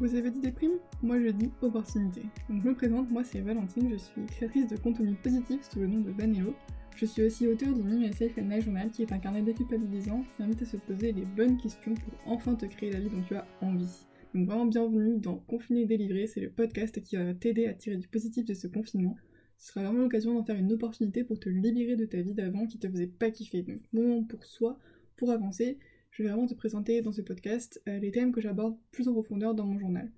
Vous avez dit des primes? Moi je dis opportunité. Donc je me présente, moi c'est Valentine, je suis créatrice de contenu positif sous le nom de Vanello. Je suis aussi auteur du Mime Safe and Journal qui est un carnet déculpabilisant qui invite à se poser les bonnes questions pour enfin te créer la vie dont tu as envie. Donc vraiment bienvenue dans Confiné et délivré, c'est le podcast qui va t'aider à tirer du positif de ce confinement. Ce sera vraiment l'occasion d'en faire une opportunité pour te libérer de ta vie d'avant qui te faisait pas kiffer. Donc moment pour soi, pour avancer, je vais vraiment te présenter dans ce podcast euh, les thèmes que j'aborde plus en profondeur dans mon journal.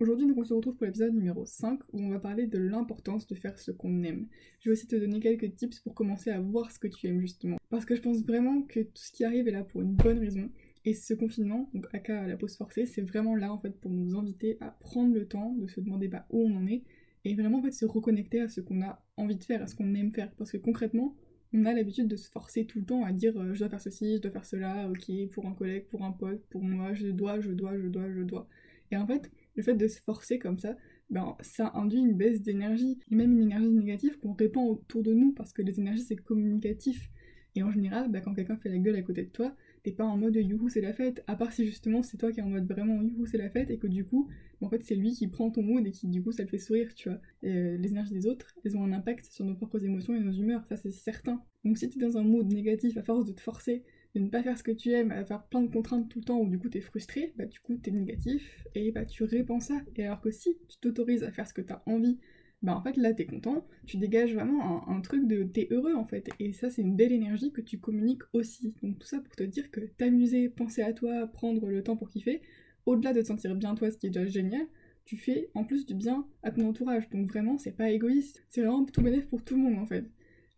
Aujourd'hui, on se retrouve pour l'épisode numéro 5 où on va parler de l'importance de faire ce qu'on aime. Je vais aussi te donner quelques tips pour commencer à voir ce que tu aimes justement. Parce que je pense vraiment que tout ce qui arrive est là pour une bonne raison. Et ce confinement, donc à la pause forcée, c'est vraiment là en fait pour nous inviter à prendre le temps de se demander bah, où on en est et vraiment en fait se reconnecter à ce qu'on a envie de faire, à ce qu'on aime faire. Parce que concrètement, on a l'habitude de se forcer tout le temps à dire euh, je dois faire ceci, je dois faire cela, ok, pour un collègue, pour un pote, pour moi, je dois, je dois, je dois, je dois. Et en fait, le fait de se forcer comme ça, ben, ça induit une baisse d'énergie, et même une énergie négative qu'on répand autour de nous, parce que les énergies c'est communicatif. Et en général, ben, quand quelqu'un fait la gueule à côté de toi, t'es pas en mode youhou c'est la fête, à part si justement c'est toi qui es en mode vraiment youhou c'est la fête et que du coup, en fait c'est lui qui prend ton mood et qui du coup ça le fait sourire, tu vois. Euh, les énergies des autres, elles ont un impact sur nos propres émotions et nos humeurs, ça c'est certain. Donc si t'es dans un mood négatif à force de te forcer, de ne pas faire ce que tu aimes, à faire plein de contraintes tout le temps où du coup t'es frustré, bah du coup t'es négatif et bah tu répands ça. Et alors que si tu t'autorises à faire ce que t'as envie, bah en fait là t'es content, tu dégages vraiment un, truc de t'es heureux en fait, et ça c'est une belle énergie que tu communiques aussi. Donc tout ça pour te dire que t'amuser, penser à toi, prendre le temps pour kiffer, au-delà de te sentir bien toi, ce qui est déjà génial, tu fais en plus du bien à ton entourage. Donc vraiment c'est pas égoïste, c'est vraiment tout bénéfice pour tout le monde en fait.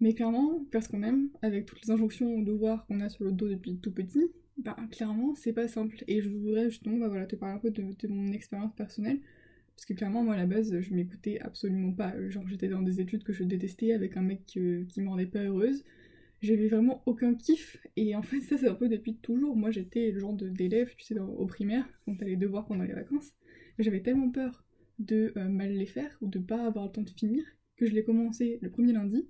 Mais clairement, faire ce qu'on aime, avec toutes les injonctions de devoirs qu'on a sur le dos depuis tout petit, bah clairement c'est pas simple. Et je voudrais justement bah, voilà, te parler un peu de mon expérience personnelle parce que clairement, moi, à la base, je m'écoutais absolument pas. Genre, j'étais dans des études que je détestais avec un mec euh, qui me rendait pas heureuse. J'avais vraiment aucun kiff. Et en fait, ça, c'est un peu depuis toujours. Moi, j'étais le genre d'élève, tu sais, au primaire, quand t'as les devoirs pendant les vacances. J'avais tellement peur de euh, mal les faire ou de pas avoir le temps de finir que je l'ai commencé le premier lundi.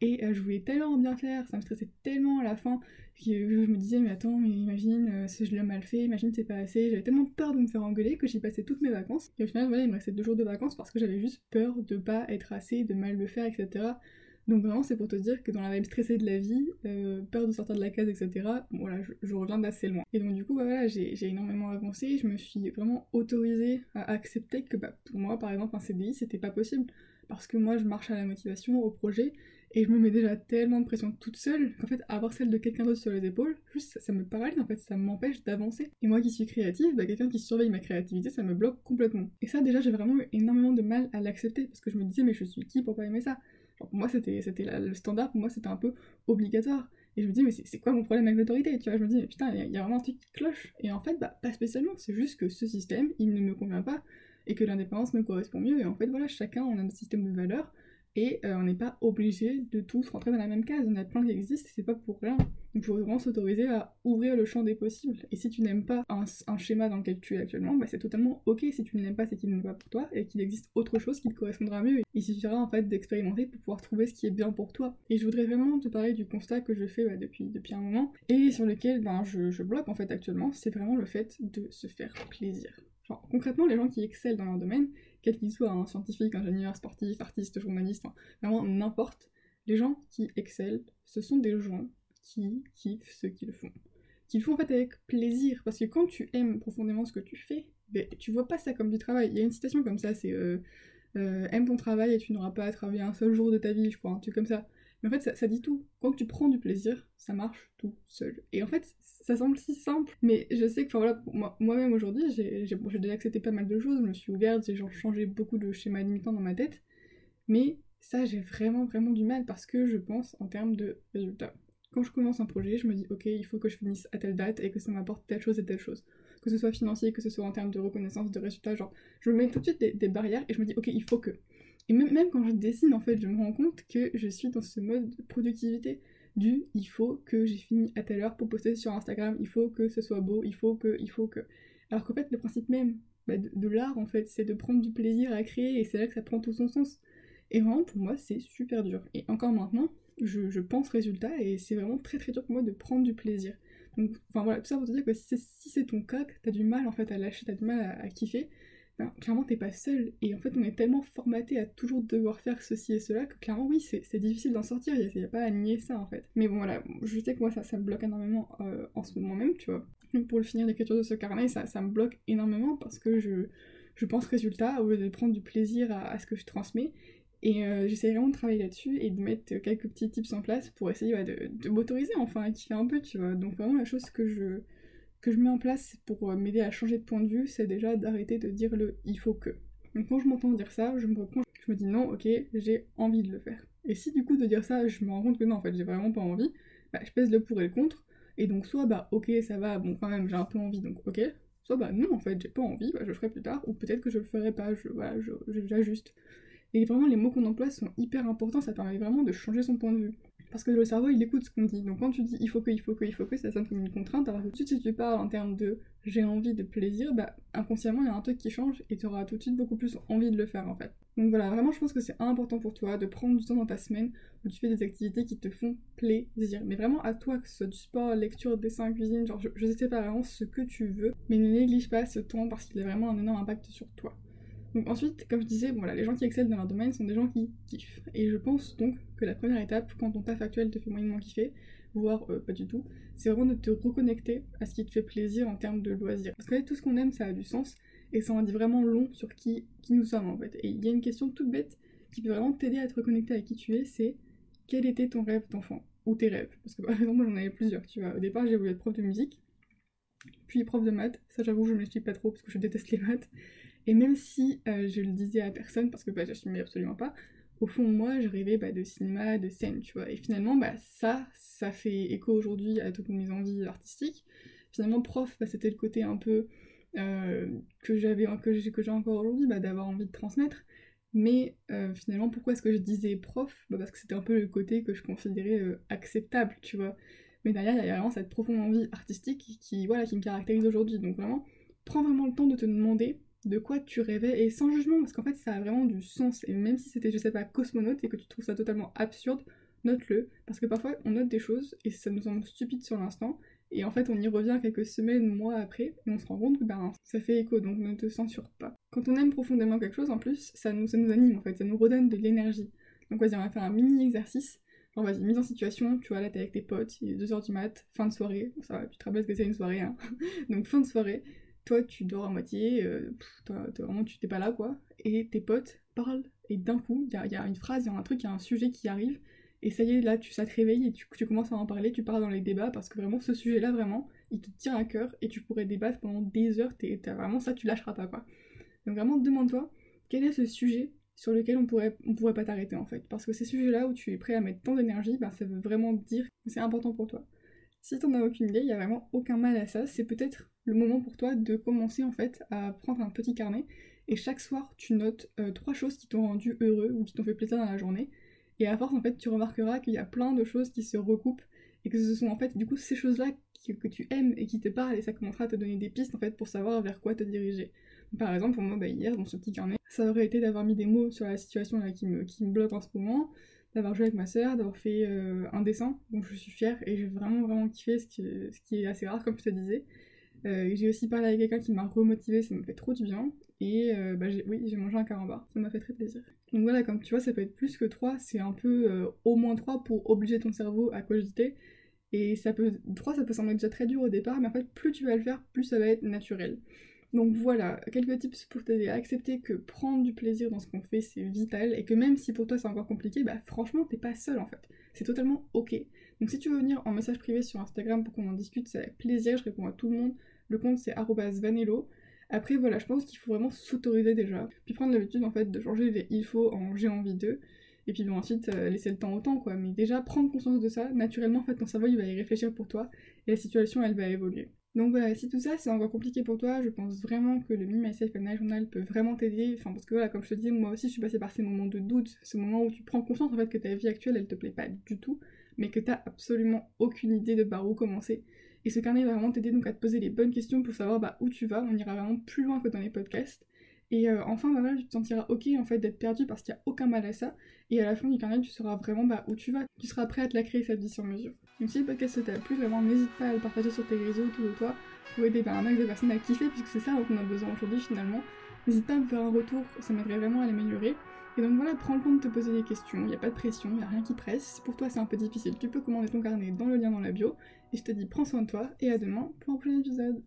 Et euh, je voulais tellement bien faire, ça me stressait tellement à la fin, que je me disais, mais attends, mais imagine euh, si je l'ai mal fait, imagine c'est pas assez. J'avais tellement peur de me faire engueuler que j'y passais toutes mes vacances. Et au final, voilà, il me restait deux jours de vacances parce que j'avais juste peur de pas être assez, de mal le faire, etc. Donc vraiment, c'est pour te dire que dans la vibe stressée de la vie, euh, peur de sortir de la case, etc., voilà, je, reviens d'assez loin. Et donc du coup, bah, voilà, j'ai énormément avancé, je me suis vraiment autorisée à accepter que bah, pour moi, par exemple, un CDI, c'était pas possible. Parce que moi, je marche à la motivation, au projet, et je me mets déjà tellement de pression toute seule qu'en fait, avoir celle de quelqu'un d'autre sur les épaules, juste ça, me paralyse en fait, ça m'empêche d'avancer. Et moi qui suis créative, bah, quelqu'un qui surveille ma créativité, ça me bloque complètement. Et ça, déjà, j'ai vraiment eu énormément de mal à l'accepter parce que je me disais, mais je suis qui pour pas aimer ça? Pour moi, c'était le standard, pour moi, c'était un peu obligatoire. Et je me dis, mais c'est quoi mon problème avec l'autorité? Tu vois, je me dis, mais putain, il y, a vraiment un truc qui cloche. Et en fait, bah, pas spécialement, c'est juste que ce système, il ne me convient pas et que l'indépendance me correspond mieux. Et en fait, voilà, chacun, on a un système de valeurs et euh, on n'est pas obligé de tous rentrer dans la même case. En a plein qui existent c'est pas pour rien. Il faut vraiment s'autoriser à ouvrir le champ des possibles. Et si tu n'aimes pas un, schéma dans lequel tu es actuellement, bah c'est totalement ok. Si tu ne l'aimes pas, c'est qu'il n'est pas pour toi et qu'il existe autre chose qui te correspondra mieux. Il suffira en fait d'expérimenter pour pouvoir trouver ce qui est bien pour toi. Et je voudrais vraiment te parler du constat que je fais depuis, un moment et sur lequel ben, je, bloque en fait actuellement. C'est vraiment le fait de se faire plaisir. Concrètement, les gens qui excellent dans leur domaine, qu'il soit, un scientifique, ingénieur, sportif, artiste, journaliste, vraiment n'importe, les gens qui excellent, ce sont des gens qui kiffent ce qu'ils font. Qu'ils font en fait avec plaisir, parce que quand tu aimes profondément ce que tu fais, ben, tu vois pas ça comme du travail. Il y a une citation comme ça, c'est euh, euh, aime ton travail et tu n'auras pas à travailler un seul jour de ta vie, je crois, un truc comme ça. Mais en fait, ça, dit tout. Quand tu prends du plaisir, ça marche tout seul. Et en fait, ça semble si simple, mais je sais que, voilà, moi-même aujourd'hui, j'ai déjà accepté pas mal de choses, je me suis ouverte, j'ai changé beaucoup de schémas limitants dans ma tête, mais ça, j'ai vraiment, vraiment du mal parce que je pense en termes de résultats. Quand je commence un projet, je me dis, ok, il faut que je finisse à telle date et que ça m'apporte telle chose et telle chose. Que ce soit financier, que ce soit en termes de reconnaissance, de résultats, genre, je me mets tout de suite des barrières et je me dis, ok, il faut que. Et même, même quand je dessine, en fait, je me rends compte que je suis dans ce mode de productivité du il faut que j'ai fini à telle heure pour poster sur Instagram, il faut que ce soit beau, il faut que, il faut que. Alors qu'en fait, le principe même bah, de, l'art, en fait, c'est de prendre du plaisir à créer et c'est là que ça prend tout son sens. Et vraiment, pour moi, c'est super dur. Et encore maintenant, je, pense résultat et c'est vraiment très très dur pour moi de prendre du plaisir. Donc, enfin voilà, tout ça pour te dire que si c'est ton cas, que t'as du mal en fait à lâcher, t'as du mal à kiffer, ben, clairement t'es pas seul. Et en fait, on est tellement formaté à toujours devoir faire ceci et cela que clairement, oui, c'est difficile d'en sortir. Il n'y a, pas à nier ça en fait. Mais bon, voilà, je sais que moi, ça, ça me bloque énormément euh, en ce moment même, tu vois. pour le finir l'écriture de ce carnet, ça, ça me bloque énormément parce que je, je pense résultat au lieu de prendre du plaisir à, ce que je transmets. Et euh, j'essaie vraiment de travailler là-dessus et de mettre quelques petits tips en place pour essayer de, de m'autoriser enfin à kiffer un peu, tu vois. Donc vraiment la chose que je que je mets en place pour euh, m'aider à changer de point de vue, c'est déjà d'arrêter de dire le il faut que. Donc quand je m'entends dire ça, je me reprends, je me dis non, ok, j'ai envie de le faire. Et si du coup de dire ça, je me rends compte que non, en fait, j'ai vraiment pas envie, bah, je pèse le pour et le contre. Et donc soit bah ok, ça va, bon quand même j'ai un peu envie, donc ok. Soit bah non, en fait, j'ai pas envie, bah, je le ferai plus tard, ou peut-être que je le ferai pas, je, voilà, j'ajuste. Et vraiment, les mots qu'on emploie sont hyper importants, ça permet vraiment de changer son point de vue. Parce que le cerveau, il écoute ce qu'on dit. Donc quand tu dis il faut que, il faut que, il faut que, ça sonne comme une contrainte. Alors tout de suite, si tu parles en termes de j'ai envie de plaisir, bah inconsciemment, il y a un truc qui change et tu auras tout de suite beaucoup plus envie de le faire en fait. Donc voilà, vraiment, je pense que c'est important pour toi de prendre du temps dans ta semaine où tu fais des activités qui te font plaisir. Mais vraiment à toi, que ce soit du sport, lecture, dessin, cuisine, genre je, je sais pas vraiment ce que tu veux, mais ne néglige pas ce temps parce qu'il a vraiment un énorme impact sur toi. Donc ensuite, comme je disais, voilà, les gens qui excellent dans leur domaine sont des gens qui kiffent. Et je pense donc que la première étape, quand ton taf actuel te fait moyennement kiffer, voire euh, pas du tout, c'est vraiment de te reconnecter à ce qui te fait plaisir en termes de loisirs. Parce que tout ce qu'on aime, ça a du sens, et ça en dit vraiment long sur qui, qui nous sommes en fait. Et il y a une question toute bête qui peut vraiment t'aider à te reconnecter à qui tu es, c'est quel était ton rêve d'enfant Ou tes rêves? Parce que par exemple, moi j'en avais plusieurs, tu vois. Au départ, j'ai voulu être prof de musique, puis prof de maths. Ça, j'avoue, je ne l'explique pas trop parce que je déteste les maths. Et même si euh, je le disais à personne, parce que bah, j'assumais absolument pas, au fond moi, je rêvais bah, de cinéma, de scène, tu vois. Et finalement, bah, ça, ça fait écho aujourd'hui à toutes mes envies artistiques. Finalement, prof, bah, c'était le côté un peu euh, que j'avais, que j'ai, encore aujourd'hui, d'avoir envie de transmettre. Mais euh, finalement, pourquoi est-ce que je disais prof? Parce que c'était un peu le côté que je considérais acceptable, tu vois. Mais derrière, il y a vraiment cette profonde envie artistique qui, voilà, qui me caractérise aujourd'hui. Donc vraiment, prends vraiment le temps de te demander de quoi tu rêvais et sans jugement parce qu'en fait ça a vraiment du sens et même si c'était je sais pas cosmonaute et que tu trouves ça totalement absurde, note-le parce que parfois on note des choses et ça nous semble stupide sur l'instant et en fait on y revient quelques semaines, mois après et on se rend compte que ben, ça fait écho donc ne te censure pas. Quand on aime profondément quelque chose en plus ça nous, ça nous anime en fait, ça nous redonne de l'énergie. Donc vas-y on va faire un mini exercice. Vas-y mise en situation, tu vois là t'es avec tes potes, il est 2h du mat, fin de soirée, ça va, tu te rappelles que c'est une soirée hein. donc fin de soirée toi tu dors à moitié, euh, vraiment tu t'es pas là quoi, et tes potes parlent, et d'un coup, il y a, une phrase, il y a un truc, il y a un sujet qui arrive, et ça y est, là tu, ça te réveille et tu, tu commences à en parler, tu pars dans les débats, parce que vraiment ce sujet-là, vraiment, il te tient à cœur, et tu pourrais débattre pendant des heures, t'es, vraiment ça, tu lâcheras pas quoi. Donc vraiment, demande-toi, quel est ce sujet sur lequel on pourrait, on pourrait pas t'arrêter en fait. Parce que ces sujets-là où tu es prêt à mettre tant d'énergie, ben, ça veut vraiment dire que c'est important pour toi. Si t'en as aucune idée, il y a vraiment aucun mal à ça, c'est peut-être le moment pour toi de commencer en fait à prendre un petit carnet et chaque soir tu notes euh, trois choses qui t'ont rendu heureux ou qui t'ont fait plaisir dans la journée et à force en fait tu remarqueras qu'il y a plein de choses qui se recoupent et que ce sont en fait du coup ces choses là que, tu aimes et qui te parlent et ça commencera à te donner des pistes en fait pour savoir vers quoi te diriger. Par exemple pour moi bah, hier dans ce petit carnet ça aurait été d'avoir mis des mots sur la situation qui me, bloque en ce moment, d'avoir joué avec ma soeur, d'avoir fait euh, un dessin dont je suis fière et j'ai vraiment vraiment kiffé ce qui, est assez rare comme je te disais. Euh, j'ai aussi parlé avec quelqu'un qui m'a remotivé, ça me fait trop du bien. Et euh, bah, oui, j'ai mangé un carambar, ça m'a fait très plaisir. Donc voilà, comme tu vois, ça peut être plus que 3, c'est un peu au moins 3 pour obliger ton cerveau à cogiter. Et ça peut, 3, ça peut sembler déjà très dur au départ, mais en fait, plus tu vas le faire, plus ça va être naturel. Donc voilà, quelques tips pour t'aider à accepter que prendre du plaisir dans ce qu'on fait, c'est vital, et que même si pour toi c'est encore compliqué, bah franchement, t'es pas seul en fait. C'est totalement ok. Donc si tu veux venir en message privé sur Instagram pour qu'on en discute, c'est avec plaisir, je réponds à tout le monde. Le compte c'est vanello. Après voilà, je pense qu'il faut vraiment s'autoriser déjà. Puis prendre l'habitude en fait de changer les il faut en j'ai envie de. Et puis bon, ensuite euh, laisser le temps au temps quoi. Mais déjà prendre conscience de ça, naturellement en fait ton cerveau il va y réfléchir pour toi et la situation elle va évoluer. Donc voilà, si tout ça c'est encore compliqué pour toi, je pense vraiment que le Me, Myself and Journal peut vraiment t'aider. Enfin, parce que voilà, comme je te dis, moi aussi je suis passée par ces moments de doute, ce moment où tu prends conscience en fait que ta vie actuelle elle te plaît pas du tout, mais que t'as absolument aucune idée de par où commencer. Et ce carnet va vraiment t'aider donc à te poser les bonnes questions pour savoir bah, où tu vas. On ira vraiment plus loin que dans les podcasts. Et euh, enfin, bah tu te sentiras ok en fait d'être perdu parce qu'il n'y a aucun mal à ça. Et à la fin du carnet, tu sauras vraiment bah, où tu vas. Tu seras prêt à te la créer cette vie sur mesure. Donc si le podcast t'a plu, vraiment n'hésite pas à le partager sur tes réseaux autour de toi pour aider un max de personnes à kiffer, puisque c'est ça dont on a besoin aujourd'hui finalement. N'hésite pas à me faire un retour, ça m'aiderait vraiment à l'améliorer. Et donc voilà, prends le temps de te poser des questions, il n'y a pas de pression, il n'y a rien qui presse. Si pour toi c'est un peu difficile, tu peux commander ton carnet dans le lien dans la bio. Et je te dis prends soin de toi et à demain pour un prochain épisode.